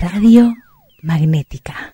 Radio Magnética.